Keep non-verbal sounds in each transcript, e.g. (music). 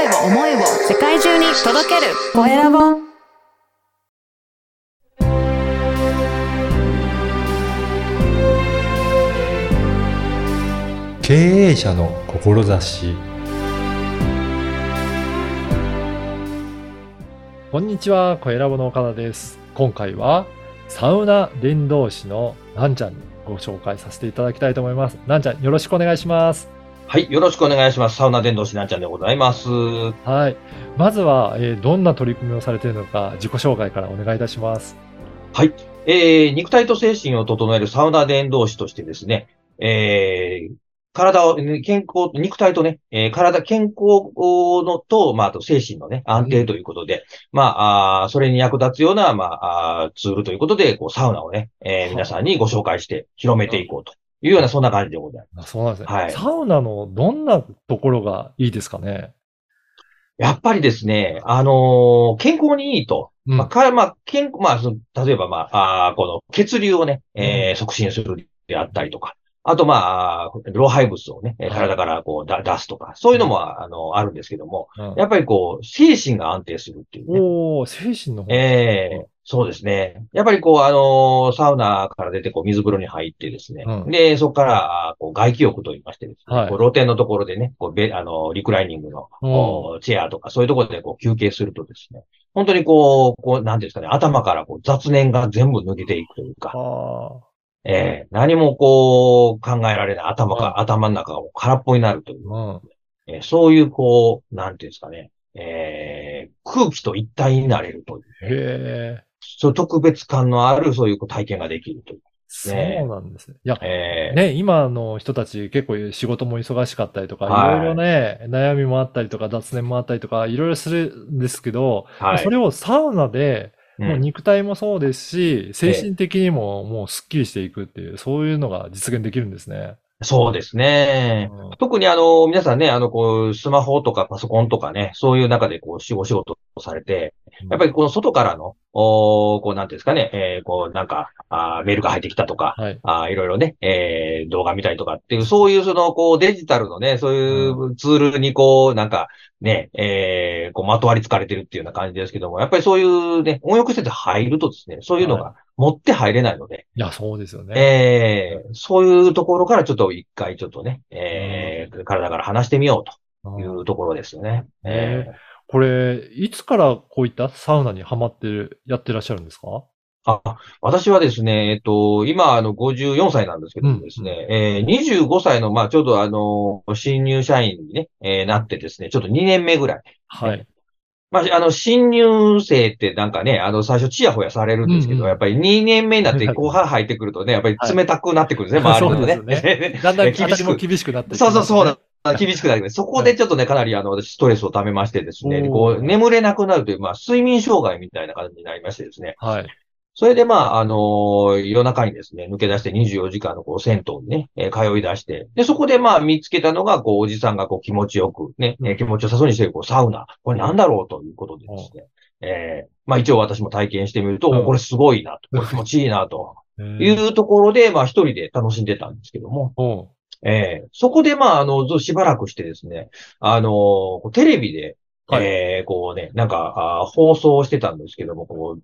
声を思いを世界中に届けるコエラボ経営者の志こんにちは、コエラボの岡田です。今回はサウナ伝道師のなんちゃんにご紹介させていただきたいと思います。なんちゃん、よろしくお願いします。はい。よろしくお願いします。サウナ伝道師なんちゃんでございます。はい。まずは、えーどんな取り組みをされているのか、自己紹介からお願いいたします。はい。えー、肉体と精神を整えるサウナ伝道師としてですね、えー、体を、ね健康、肉体とね、えー体、健康のと、まあ、あと精神のね、安定ということで、まあ、あーそれに役立つような、まあ、あーツールということで、こう、サウナをね、えーはい皆さんにご紹介して広めていこうというような、そんな感じでございます。あそうなんですね、はい。サウナのどんなところがいいですかね？やっぱりですね、あのー健康にいいと。うん。まあ、か、まあ、健まあ、その例えば、まあ、あーこの血流をね、えー促進するであったりとか、あと、まあ、老廃物をね、体からこうだ出すとか、そういうのも、あの、あるんですけども、うん。やっぱりこう、精神が安定するっていうね。おー、精神の方。ええそうですね。やっぱりこう、あのーサウナから出て、こう、水風呂に入ってですね。うんで、そこから、こう、外気浴と言いましてですね。はいこう露天のところでね、こう、べ、あのーリクライニングの、うんこうチェアとか、そういうところでこう、休憩するとですね。本当にこう、こう、なんていうんですかね、頭からこう、雑念が全部抜けていくというか、あええ何もこう、考えられない頭うんが、頭の中が空っぽになるという、あ、うん。えーそういうこう、なんていうんですかね、ええ空気と一体になれるという。へえ、そう、特別感のある、そういう体験ができるという。そうなんですね。いや、ええね、今の人たち結構仕事も忙しかったりとか、はいいろいろね、悩みもあったりとか、雑念もあったりとか、いろいろするんですけど、はい。それをサウナで、うんもう肉体もそうですし、精神的にももうスッキリしていくっていう、そういうのが実現できるんですね。そうですね。うん特にあの、皆さんね、あの、こう、スマホとかパソコンとかね、そういう中でこう、仕事をされて、やっぱりこの外からの、おーこう、なんていうんですかね、えーこう、なんか、あーメールが入ってきたとか、はい。あーいろいろね、えー動画見たりとかっていう、そういうその、こう、デジタルのね、そういうツールにこう、なんか、ね、えーこう、まとわりつかれてるっていうような感じですけども、やっぱりそういうね、温浴施設入るとですね、そういうのが持って入れないので、いや、そうですよね。えーそういうところからちょっと一回ちょっとね、えー体から離してみようというところですよね。ね。えこれ、いつからこういったサウナにハマってる、やってらっしゃるんですか？ーあ、私はですね、えっと、今、あの、54歳なんですけどもですね、えー25歳の、まあ、ちょうどあの、新入社員にね、えーなってですね、ちょっと2年目ぐらい。はい。まあ、あの、新入生ってなんかね、あの、最初チヤホヤされるんですけど、うんうんやっぱり2年目になって後半入ってくるとね、やっぱり冷たくなってくるんですね、はい。周りのね。そうですだんだん (laughs) 厳しく。厳しくなってきそうそうそう。厳しくなります。そこでちょっとね、かなりあの、私ストレスを溜めましてですね、こう、眠れなくなるという、まあ、睡眠障害みたいな感じになりましてですね。はい。それでまあ、あのー夜中にですね、抜け出して24時間のこう、銭湯にね、えー通い出して、で、そこでまあ、見つけたのが、こう、おじさんがこう、気持ちよく、ね、えー気持ちよさそうにしてる、こう、サウナ。これなんだろうということでですね。えーまあ一応私も体験してみると、うんおこれすごいなと、これ気持ちいいなとい (laughs) いうところで、まあ一人で楽しんでたんですけども、ええ。そこで、まあ、あの、ずしばらくしてですね、あのテレビで、はい。ええこうね、なんか、あ放送をしてたんですけども、こう、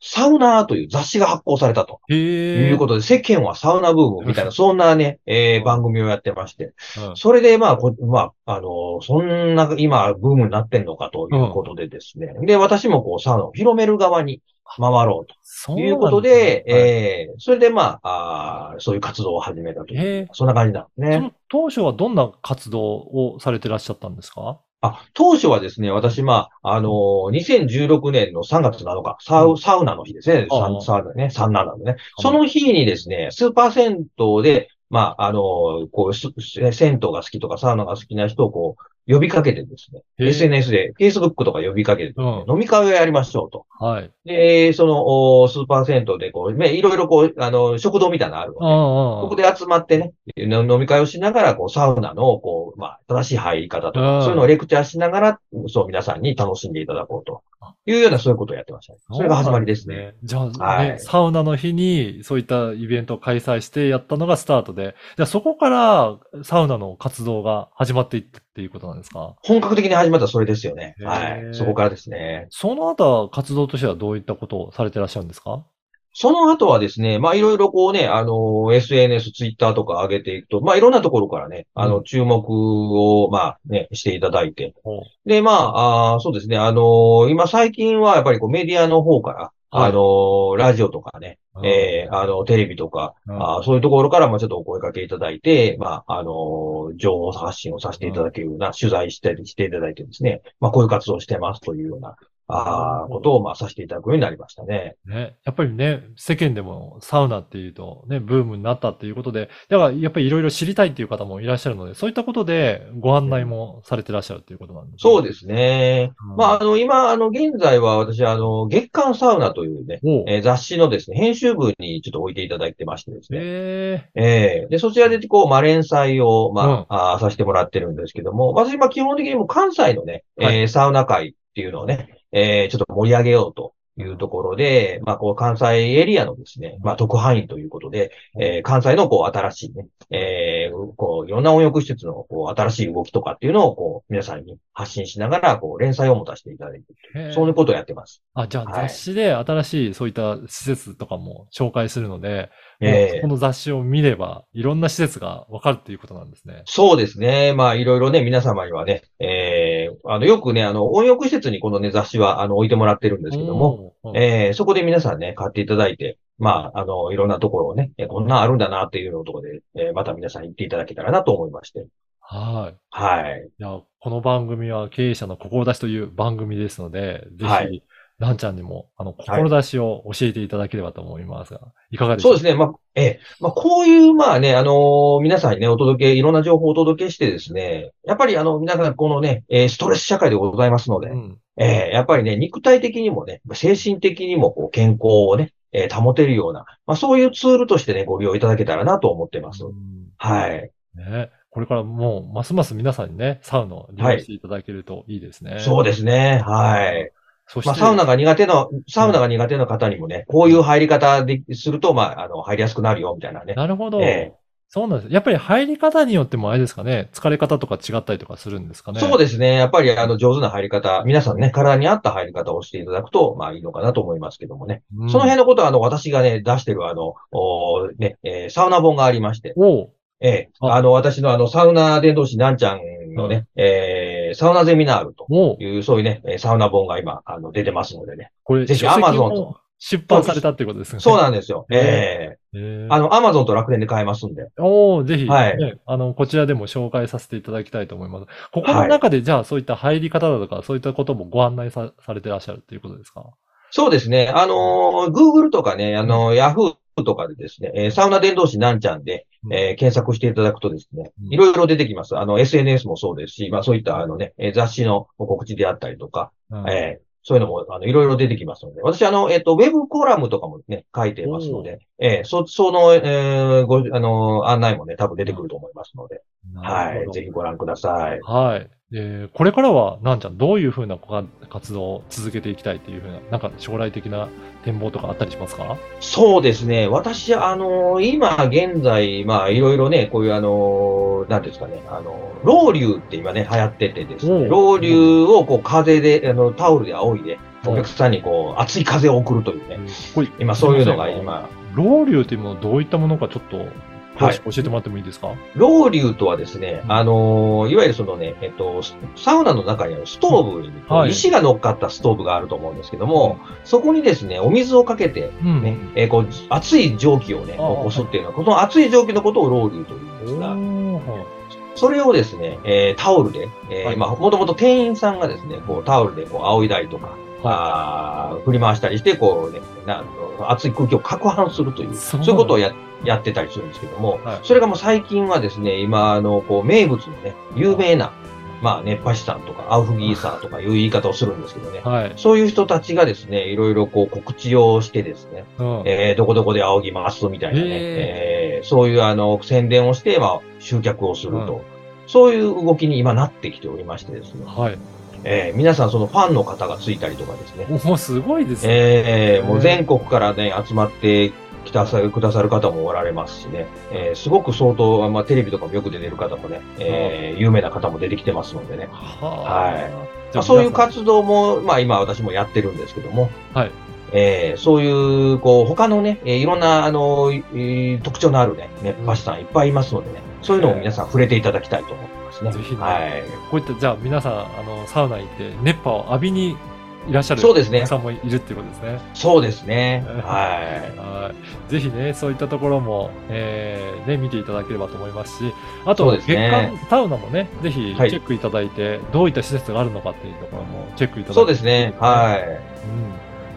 サウナーという雑誌が発行されたと。いうことで、世間はサウナブームみたいな、そんなね、ええうん番組をやってまして、うんそれで、まあ、こまあ、あのそんな、今、ブームになってんのかということでですね、で、私もこう、サウナを広める側に回ろうと。そういうことで、なんすねはいええそれでまあ、あーそういう活動を始めたとそんな感じなんですね。当初はどんな活動をされてらっしゃったんですか？あ、当初はですね、私、まあ、あのー2016年の3月7日、サウ、サウナの日ですね。ササウナね、サンナなんでね。あその日にですね、スーパー銭湯で、まあ、あのーこう、す銭湯が好きとかサウナが好きな人をこう、呼びかけてですね、SNS で、Facebook とか呼びかけて飲み会をやりましょうと。はい。で、その、おスーパー銭湯でこう、ね、いろいろこう、あの、食堂みたいなのあるので、ああここで集まってね、の飲み会をしながら、こう、サウナの、こう、まあ、正しい入り方とうん。か、そういうのをレクチャーしながら、そう、皆さんに楽しんでいただこうというようなそういうことをやってましたね。それが始まりですね。じゃあ、ねはいサウナの日にそういったイベントを開催してやったのがスタートで、じゃあそこからサウナの活動が始まっていったっていうことなんですか？本格的に始まったそれですよね。はい。そこからですね。その後は活動としてはどういったことをされてらっしゃるんですか？その後はですね、まあいろいろこうね、あの、SNS、ツイッターとか上げていくと、まあいろんなところからね、あの、うん注目を、まあね、していただいて。ほうで、まあ、あーそうですね、あの、今最近はやっぱりこうメディアの方から、はい。あの、ラジオとかね、えーあの、テレビとか、うん。あーそういうところからもちょっとお声掛けいただいて、まあ、あの、情報発信をさせていただけるような、取材して、していただいてですね、まあ、こういう活動をしてますというような、あーことを、まあ、させていただくようになりましたね。ね、やっぱりね、世間でもサウナっていうとね、ブームになったっていうことで、だからやっぱりいろいろ知りたいっていう方もいらっしゃるので、そういったことでご案内もされてらっしゃるっていうことなんですでそうですね。うん。まあ、あの、今、あの、現在は私、あの、月刊サウナというね、えー雑誌のですね、編集部にちょっと置いていただいてましてですね。えええで、そちらで、こう、まあ、連載を、まあ、あーさせてもらってるんですけども、私、まあ、基本的にもう関西のね、はえーサウナ界っていうのをね、えーちょっと盛り上げようというところで、まあ、こう、関西エリアのですね、まあ、特派員ということで、えー関西の、こう、新しいね、えーこう、いろんな温浴施設の、こう、新しい動きとかっていうのを、こう、皆さんに発信しながら、こう、連載を持たせていただいて、ー、そういうことをやってます。あ、じゃあはい。雑誌で新しいそういった施設とかも紹介するので、ええこの雑誌を見れば、いろんな施設がわかるっていうことなんですね。そうですね。まあ、いろいろね、皆様にはね、えー、あの、よくね、あの、温浴施設にこのね、雑誌は、あの、置いてもらってるんですけども、えー、そこで皆さんね、買っていただいて、まあ、あの、いろんなところをね、えこんなんあるんだなっていうのところで、えーまた皆さん行っていただけたらなと思いまして。はい。はい。いや、この番組は経営者の志という番組ですので、ぜひ、はいランちゃんにも、あの、志を教えていただければと思いますが、いかがでしょう？そうですね。まあ、ええまあ、こういう、まあね、あのー皆さんにね、お届け、いろんな情報をお届けしてですね、やっぱりあの、皆さんこのね、えーストレス社会でございますので、うん。えーやっぱりね、肉体的にもね、精神的にもこう健康をね、えー保てるような、まあそういうツールとしてね、ご利用いただけたらなと思ってます。うんはい。ね、これからもう、ますます皆さんにね、サウナを利用していただけるといいですね。そうですね。はい。そして、まあサウナが苦手な、サウナが苦手な方にもね、こういう入り方ですると、まあ、あの、入りやすくなるよ、みたいなね。なるほど。ええそうなんです。やっぱり入り方によってもあれですかね、疲れ方とか違ったりとかするんですかね。そうですね。やっぱり、あの、上手な入り方、皆さんね、体に合った入り方をしていただくと、まあいいのかなと思いますけどもね。うんその辺のことは、あの、私がね、出してる、あの、おね、えーサウナ本がありまして、おうええああの、私のあの、サウナ伝道師なんちゃんのね、えーサウナゼミナールという、そういうね、えーサウナ本が今、あの、出てますのでね。これ、ぜひ書籍 Amazon もと出版されたっていうことですね。そうなんですよ。ええええあの、アマゾンと楽天で買えますんで。おおぜひ、ねはいあの、こちらでも紹介させていただきたいと思います。ここの中で、じゃあ、そういった入り方だとか、そういったこともご案内さされてらっしゃるっていうことですか？そうですね。あのー、Google とかね、あのー、Yahoo とかでですね、えーサウナ伝道師なんちゃんで、えー検索していただくとですね、うんいろいろ出てきます。あの、SNS もそうですし、まあそういったあのね、えー雑誌の告知であったりとか、うんえーそういうのも、あの、いろいろ出てきますので、私、あの、えっ、と、ウェブコラムとかもね、書いてますので、えーそ、その、えーご、あの、案内もね、多分出てくると思いますので、なはい。ぜひご覧ください。はい。えーこれからは、なんちゃん、どういうふうなご活動を続けていきたいっていうふうな、なんか将来的な展望とかあったりしますか？そうですね。私、あの今現在、まあ、いろいろね、こういうあのなんですかね、あのロウリュって今ね、流行っててですね、おうロウリュをこう風で、あの、タオルで仰いで、おお客さんにこう、熱い風を送るというね、今そういうのが今、ロウリュウというものどういったものかちょっと、詳しく教えてもらってもいいですか、ロウリュとはですね、あのいわゆるそのね、えっと、サウナの中にあるストーブはい。石が乗っかったストーブがあると思うんですけども、そこにですね、お水をかけて、うん。ね、えーこう、熱い蒸気をね、起こすっていうのは、この熱い蒸気のことをロウリュというんですが、それをですね、えータオルで、えーはい。まあ、もともと店員さんがですね、こう、タオルでこう、仰いだりとか、あー振り回したりして、こうね、な熱い空気を攪拌するという、そそうういうことをややってたりするんですけども、はいそれがもう最近はですね、今、あの、こう、名物のね、有名な、まあ、熱波師さんとか、アウフギーサーとかいう言い方をするんですけどね、(laughs) はい。そういう人たちがですね、いろいろこう告知をしてですね、うん。えーどこどこで仰ぎますみたいなね、へえーそういうあの宣伝をして、まあ、集客をするとそういう動きに今なってきておりましてですね。はい。えー皆さんそのファンの方がついたりとかですね。もうすごいですね。えーもう全国からね、集まってきたさくださる方もおられますしね。えーすごく相当、まあテレビとかもよく出てる方もね、えー有名な方も出てきてますのでね。ははいまああ、そういう活動も、まあ今私もやってるんですけども、はい。えーそういう、こう、他のね、えーいろんな、あの、えー特徴のあるね、熱波師さんいっぱいいますのでね、そういうのを皆さん触れていただきたいと思いますね。ぜひねはい。こういった、じゃあ皆さん、あの、サウナ行って熱波を浴びにいらっしゃるそうですね皆さんもいるっていうことですね。そうですね。ははい。ぜひね、そういったところも、えー、ね、見ていただければと思いますし、あと、月ね間サウナもね、ぜひチはいェックいただいて、どういった施設があるのかっていうところもチェックいただい。いて。そうですね。はい。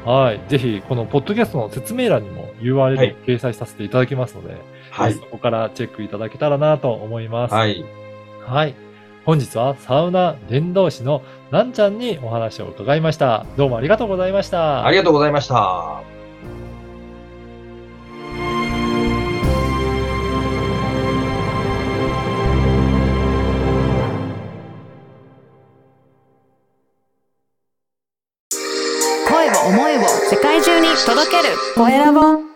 うん。はい。ぜひ、このポッドキャストの説明欄にもは URL いを掲載させていただきますので、はいそ。こからチェックいただけたらなと思います。はい。はい。本日はサウナ伝道師のなんちゃんにお話を伺いました。どうもありがとうございました。ありがとうございました。届ける。コエラボ。